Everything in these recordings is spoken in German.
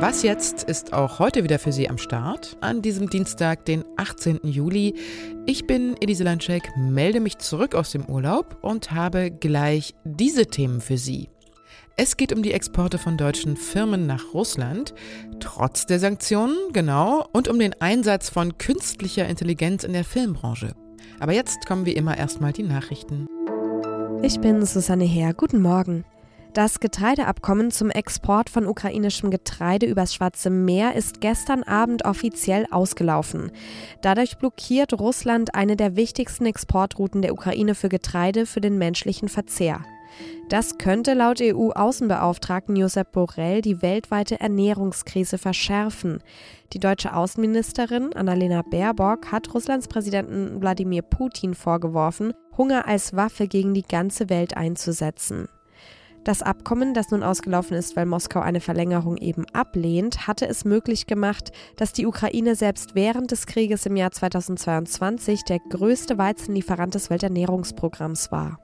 Was jetzt ist auch heute wieder für Sie am Start, an diesem Dienstag, den 18. Juli. Ich bin Elise Landschek, melde mich zurück aus dem Urlaub und habe gleich diese Themen für Sie. Es geht um die Exporte von deutschen Firmen nach Russland, trotz der Sanktionen, genau, und um den Einsatz von künstlicher Intelligenz in der Filmbranche. Aber jetzt kommen wie immer erstmal die Nachrichten. Ich bin Susanne Heer. Guten Morgen. Das Getreideabkommen zum Export von ukrainischem Getreide übers Schwarze Meer ist gestern Abend offiziell ausgelaufen. Dadurch blockiert Russland eine der wichtigsten Exportrouten der Ukraine für Getreide für den menschlichen Verzehr. Das könnte laut EU-Außenbeauftragten Josep Borrell die weltweite Ernährungskrise verschärfen. Die deutsche Außenministerin Annalena Baerbock hat Russlands Präsidenten Wladimir Putin vorgeworfen, Hunger als Waffe gegen die ganze Welt einzusetzen. Das Abkommen, das nun ausgelaufen ist, weil Moskau eine Verlängerung eben ablehnt, hatte es möglich gemacht, dass die Ukraine selbst während des Krieges im Jahr 2022 der größte Weizenlieferant des Welternährungsprogramms war.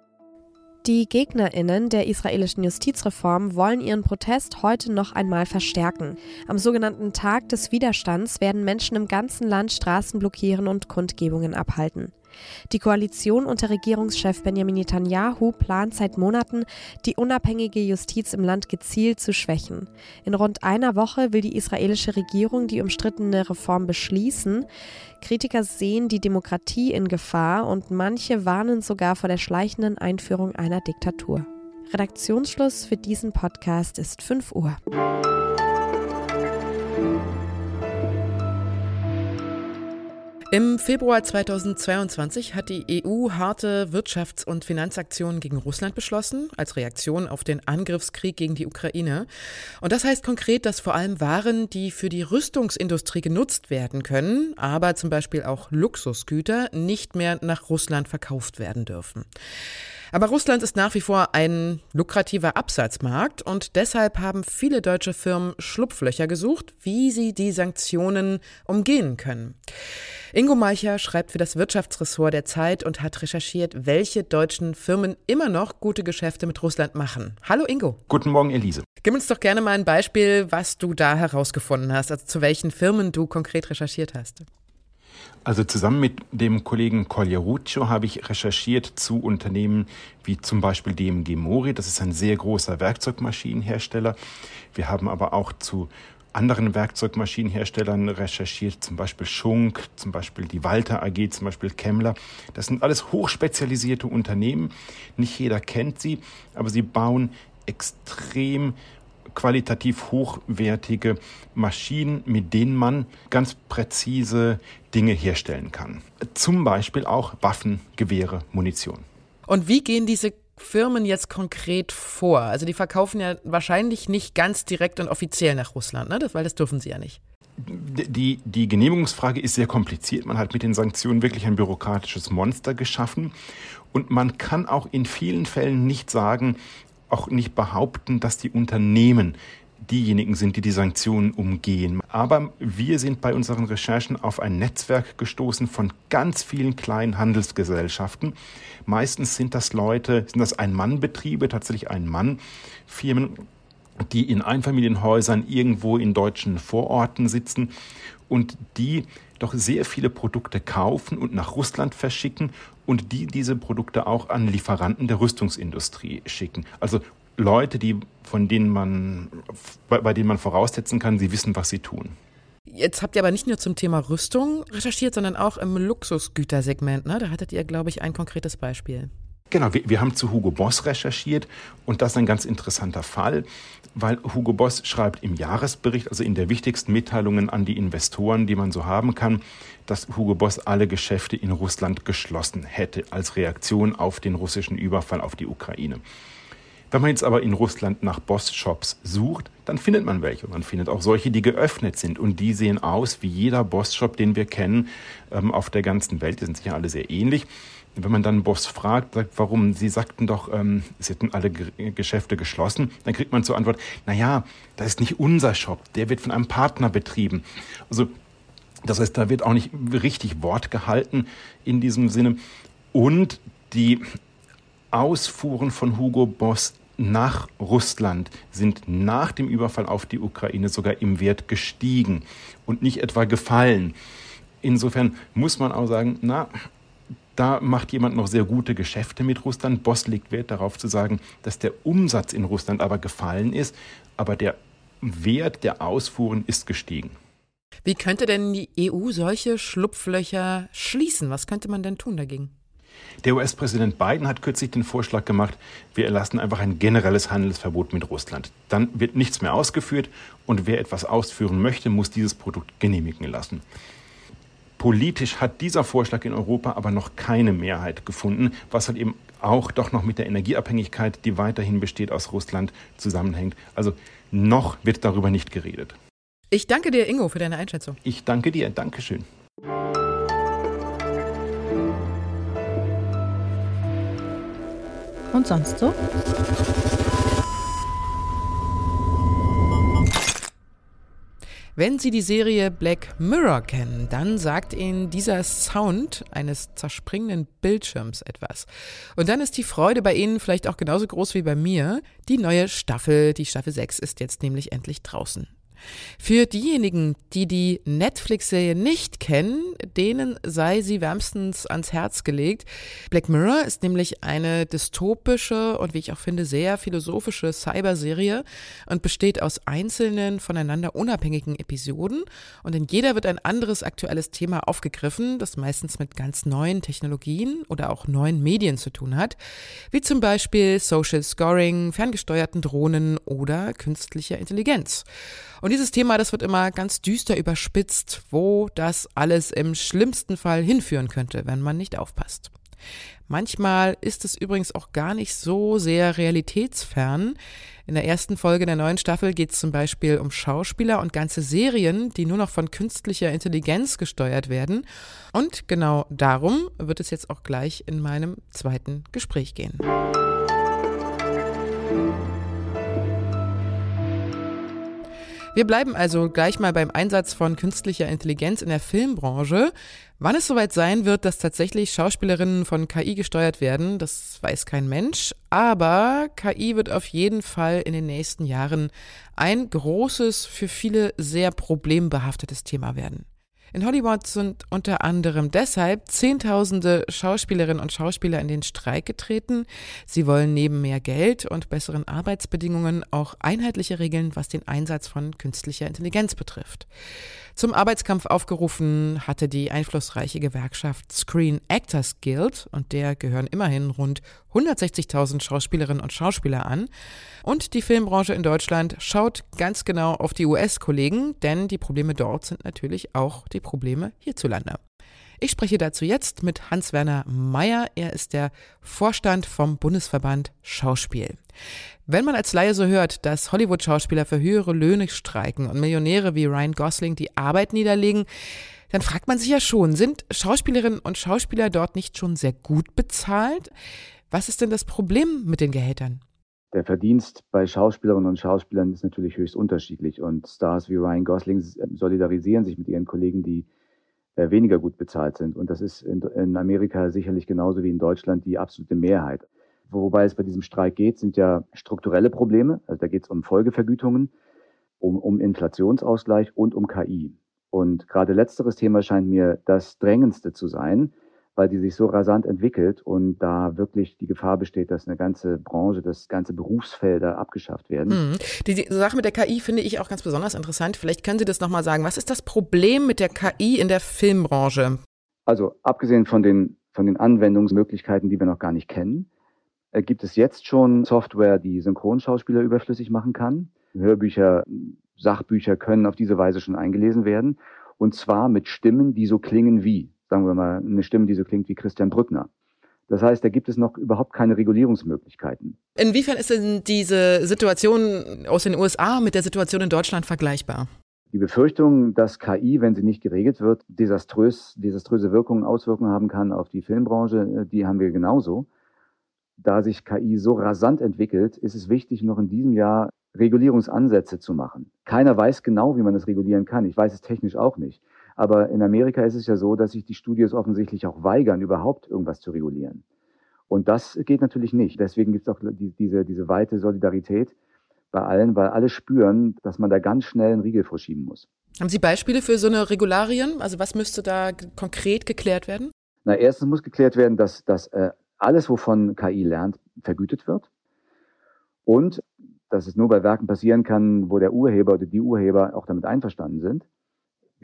Die Gegnerinnen der israelischen Justizreform wollen ihren Protest heute noch einmal verstärken. Am sogenannten Tag des Widerstands werden Menschen im ganzen Land Straßen blockieren und Kundgebungen abhalten. Die Koalition unter Regierungschef Benjamin Netanyahu plant seit Monaten, die unabhängige Justiz im Land gezielt zu schwächen. In rund einer Woche will die israelische Regierung die umstrittene Reform beschließen. Kritiker sehen die Demokratie in Gefahr und manche warnen sogar vor der schleichenden Einführung einer Diktatur. Redaktionsschluss für diesen Podcast ist 5 Uhr. Im Februar 2022 hat die EU harte Wirtschafts- und Finanzaktionen gegen Russland beschlossen, als Reaktion auf den Angriffskrieg gegen die Ukraine. Und das heißt konkret, dass vor allem Waren, die für die Rüstungsindustrie genutzt werden können, aber zum Beispiel auch Luxusgüter, nicht mehr nach Russland verkauft werden dürfen. Aber Russland ist nach wie vor ein lukrativer Absatzmarkt und deshalb haben viele deutsche Firmen Schlupflöcher gesucht, wie sie die Sanktionen umgehen können. Ingo Malcher schreibt für das Wirtschaftsressort der Zeit und hat recherchiert, welche deutschen Firmen immer noch gute Geschäfte mit Russland machen. Hallo Ingo. Guten Morgen, Elise. Gib uns doch gerne mal ein Beispiel, was du da herausgefunden hast, also zu welchen Firmen du konkret recherchiert hast. Also zusammen mit dem Kollegen Cogliaruccio habe ich recherchiert zu Unternehmen wie zum Beispiel DMG Mori. Das ist ein sehr großer Werkzeugmaschinenhersteller. Wir haben aber auch zu anderen Werkzeugmaschinenherstellern recherchiert, zum Beispiel Schunk, zum Beispiel die Walter AG, zum Beispiel Kemmler. Das sind alles hochspezialisierte Unternehmen. Nicht jeder kennt sie, aber sie bauen extrem qualitativ hochwertige Maschinen, mit denen man ganz präzise Dinge herstellen kann. Zum Beispiel auch Waffen, Gewehre, Munition. Und wie gehen diese Firmen jetzt konkret vor? Also die verkaufen ja wahrscheinlich nicht ganz direkt und offiziell nach Russland, ne? das, weil das dürfen sie ja nicht. Die, die Genehmigungsfrage ist sehr kompliziert. Man hat mit den Sanktionen wirklich ein bürokratisches Monster geschaffen. Und man kann auch in vielen Fällen nicht sagen, auch nicht behaupten, dass die Unternehmen diejenigen sind, die die Sanktionen umgehen. Aber wir sind bei unseren Recherchen auf ein Netzwerk gestoßen von ganz vielen kleinen Handelsgesellschaften. Meistens sind das Leute, sind das Ein-Mann-Betriebe, tatsächlich Ein-Mann-Firmen, die in Einfamilienhäusern irgendwo in deutschen Vororten sitzen und die doch sehr viele Produkte kaufen und nach Russland verschicken und die diese Produkte auch an Lieferanten der Rüstungsindustrie schicken. Also Leute, die, von denen man, bei, bei denen man voraussetzen kann, sie wissen, was sie tun. Jetzt habt ihr aber nicht nur zum Thema Rüstung recherchiert, sondern auch im Luxusgütersegment. Ne? Da hattet ihr, glaube ich, ein konkretes Beispiel. Genau, wir, wir, haben zu Hugo Boss recherchiert und das ist ein ganz interessanter Fall, weil Hugo Boss schreibt im Jahresbericht, also in der wichtigsten Mitteilungen an die Investoren, die man so haben kann, dass Hugo Boss alle Geschäfte in Russland geschlossen hätte als Reaktion auf den russischen Überfall auf die Ukraine. Wenn man jetzt aber in Russland nach Boss-Shops sucht, dann findet man welche. Man findet auch solche, die geöffnet sind. Und die sehen aus wie jeder Boss-Shop, den wir kennen ähm, auf der ganzen Welt. Die sind sicher alle sehr ähnlich. Wenn man dann Boss fragt, sagt, warum, sie sagten doch, ähm, sie hätten alle G Geschäfte geschlossen, dann kriegt man zur Antwort, naja, das ist nicht unser Shop, der wird von einem Partner betrieben. Also das heißt, da wird auch nicht richtig Wort gehalten in diesem Sinne. Und die Ausfuhren von Hugo Boss nach Russland sind nach dem Überfall auf die Ukraine sogar im Wert gestiegen und nicht etwa gefallen. Insofern muss man auch sagen, na, da macht jemand noch sehr gute Geschäfte mit Russland. Boss legt Wert darauf zu sagen, dass der Umsatz in Russland aber gefallen ist, aber der Wert der Ausfuhren ist gestiegen. Wie könnte denn die EU solche Schlupflöcher schließen? Was könnte man denn tun dagegen? Der US-Präsident Biden hat kürzlich den Vorschlag gemacht, wir erlassen einfach ein generelles Handelsverbot mit Russland. Dann wird nichts mehr ausgeführt und wer etwas ausführen möchte, muss dieses Produkt genehmigen lassen. Politisch hat dieser Vorschlag in Europa aber noch keine Mehrheit gefunden, was halt eben auch doch noch mit der Energieabhängigkeit, die weiterhin besteht aus Russland, zusammenhängt. Also noch wird darüber nicht geredet. Ich danke dir, Ingo, für deine Einschätzung. Ich danke dir. Dankeschön. Und sonst so? Wenn Sie die Serie Black Mirror kennen, dann sagt Ihnen dieser Sound eines zerspringenden Bildschirms etwas. Und dann ist die Freude bei Ihnen vielleicht auch genauso groß wie bei mir. Die neue Staffel, die Staffel 6, ist jetzt nämlich endlich draußen. Für diejenigen, die die Netflix-Serie nicht kennen, denen sei sie wärmstens ans Herz gelegt. Black Mirror ist nämlich eine dystopische und wie ich auch finde sehr philosophische Cyberserie und besteht aus einzelnen voneinander unabhängigen Episoden und in jeder wird ein anderes aktuelles Thema aufgegriffen, das meistens mit ganz neuen Technologien oder auch neuen Medien zu tun hat, wie zum Beispiel Social Scoring, ferngesteuerten Drohnen oder künstlicher Intelligenz. Und dieses Thema, das wird immer ganz düster überspitzt, wo das alles im schlimmsten Fall hinführen könnte, wenn man nicht aufpasst. Manchmal ist es übrigens auch gar nicht so sehr realitätsfern. In der ersten Folge der neuen Staffel geht es zum Beispiel um Schauspieler und ganze Serien, die nur noch von künstlicher Intelligenz gesteuert werden. Und genau darum wird es jetzt auch gleich in meinem zweiten Gespräch gehen. Wir bleiben also gleich mal beim Einsatz von künstlicher Intelligenz in der Filmbranche. Wann es soweit sein wird, dass tatsächlich Schauspielerinnen von KI gesteuert werden, das weiß kein Mensch. Aber KI wird auf jeden Fall in den nächsten Jahren ein großes, für viele sehr problembehaftetes Thema werden. In Hollywood sind unter anderem deshalb Zehntausende Schauspielerinnen und Schauspieler in den Streik getreten. Sie wollen neben mehr Geld und besseren Arbeitsbedingungen auch einheitliche Regeln, was den Einsatz von künstlicher Intelligenz betrifft. Zum Arbeitskampf aufgerufen hatte die einflussreiche Gewerkschaft Screen Actors Guild und der gehören immerhin rund 160.000 Schauspielerinnen und Schauspieler an. Und die Filmbranche in Deutschland schaut ganz genau auf die US-Kollegen, denn die Probleme dort sind natürlich auch die Probleme hierzulande. Ich spreche dazu jetzt mit Hans-Werner Meyer. Er ist der Vorstand vom Bundesverband Schauspiel. Wenn man als Laie so hört, dass Hollywood-Schauspieler für höhere Löhne streiken und Millionäre wie Ryan Gosling die Arbeit niederlegen, dann fragt man sich ja schon, sind Schauspielerinnen und Schauspieler dort nicht schon sehr gut bezahlt? Was ist denn das Problem mit den Gehältern? Der Verdienst bei Schauspielerinnen und Schauspielern ist natürlich höchst unterschiedlich und Stars wie Ryan Gosling solidarisieren sich mit ihren Kollegen, die weniger gut bezahlt sind. Und das ist in, in Amerika sicherlich genauso wie in Deutschland die absolute Mehrheit. Wobei es bei diesem Streik geht, sind ja strukturelle Probleme. Also da geht es um Folgevergütungen, um, um Inflationsausgleich und um KI. Und gerade letzteres Thema scheint mir das drängendste zu sein, weil die sich so rasant entwickelt und da wirklich die Gefahr besteht, dass eine ganze Branche, dass ganze Berufsfelder abgeschafft werden. Hm. Die, die, Sache mit der KI finde ich auch ganz besonders interessant. Vielleicht können Sie das nochmal sagen. Was ist das Problem mit der KI in der Filmbranche? Also abgesehen von den, von den Anwendungsmöglichkeiten, die wir noch gar nicht kennen, äh, gibt es jetzt schon Software, die Synchronschauspieler überflüssig machen kann. Hörbücher, Sachbücher können auf diese Weise schon eingelesen werden. Und zwar mit Stimmen, die so klingen wie sagen wir mal, eine Stimme, die so klingt wie Christian Brückner. Das heißt, da gibt es noch überhaupt keine Regulierungsmöglichkeiten. Inwiefern ist denn diese Situation aus den USA mit der Situation in Deutschland vergleichbar? Die Befürchtung, dass KI, wenn sie nicht geregelt wird, desaströs, desaströse Wirkungen, Auswirkungen haben kann auf die Filmbranche, äh, die haben wir genauso. Da sich KI so rasant entwickelt, ist es wichtig, noch in diesem Jahr Regulierungsansätze zu machen. Keiner weiß genau, wie man das regulieren kann. Ich weiß es technisch auch nicht. Aber in Amerika ist es ja so, dass sich die Studios offensichtlich auch weigern, überhaupt irgendwas zu regulieren. Und das geht natürlich nicht. Deswegen gibt es auch die, diese, diese weite Solidarität bei allen, weil alle spüren, dass man da ganz schnell einen Riegel vorschieben muss. Haben Sie Beispiele für so eine Regularien? Also was müsste da konkret geklärt werden? Na, erstens muss geklärt werden, dass, dass äh, alles, wovon KI lernt, vergütet wird. Und dass es nur bei Werken passieren kann, wo der Urheber oder die Urheber auch damit einverstanden sind.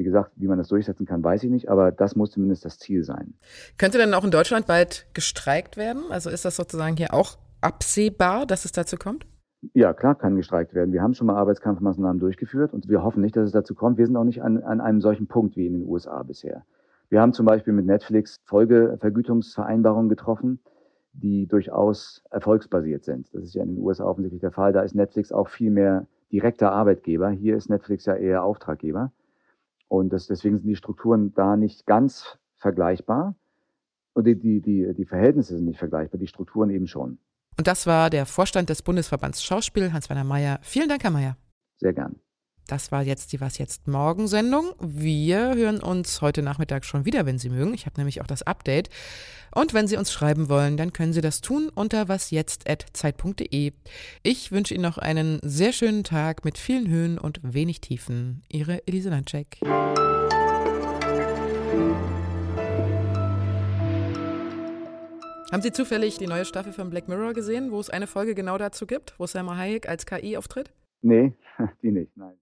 Wie gesagt, wie man das durchsetzen kann, weiß ich nicht, aber das muss zumindest das Ziel sein. Könnte denn auch in Deutschland bald gestreikt werden? Also ist das sozusagen hier auch absehbar, dass es dazu kommt? Ja, klar kann gestreikt werden. Wir haben schon mal Arbeitskampfmaßnahmen durchgeführt und wir hoffen nicht, dass es dazu kommt. Wir sind auch nicht an, an einem solchen Punkt wie in den USA bisher. Wir haben zum Beispiel mit Netflix Folgevergütungsvereinbarungen getroffen, die durchaus erfolgsbasiert sind. Das ist ja in den USA offensichtlich der Fall. Da ist Netflix auch viel mehr direkter Arbeitgeber. Hier ist Netflix ja eher Auftraggeber. Und das, deswegen sind die Strukturen da nicht ganz vergleichbar. Und die, die, die, die Verhältnisse sind nicht vergleichbar, die Strukturen eben schon. Und das war der Vorstand des Bundesverbands Schauspiel, Hans-Werner Mayer. Vielen Dank, Herr Mayer. Sehr gern. Das war jetzt die Was jetzt morgen Sendung. Wir hören uns heute Nachmittag schon wieder, wenn Sie mögen. Ich habe nämlich auch das Update. Und wenn Sie uns schreiben wollen, dann können Sie das tun unter wasjetzt@zeit.de. Ich wünsche Ihnen noch einen sehr schönen Tag mit vielen Höhen und wenig Tiefen. Ihre Elise Landcheck. Haben Sie zufällig die neue Staffel von Black Mirror gesehen, wo es eine Folge genau dazu gibt, wo Selma Hayek als KI auftritt? Nee, die nicht, nein.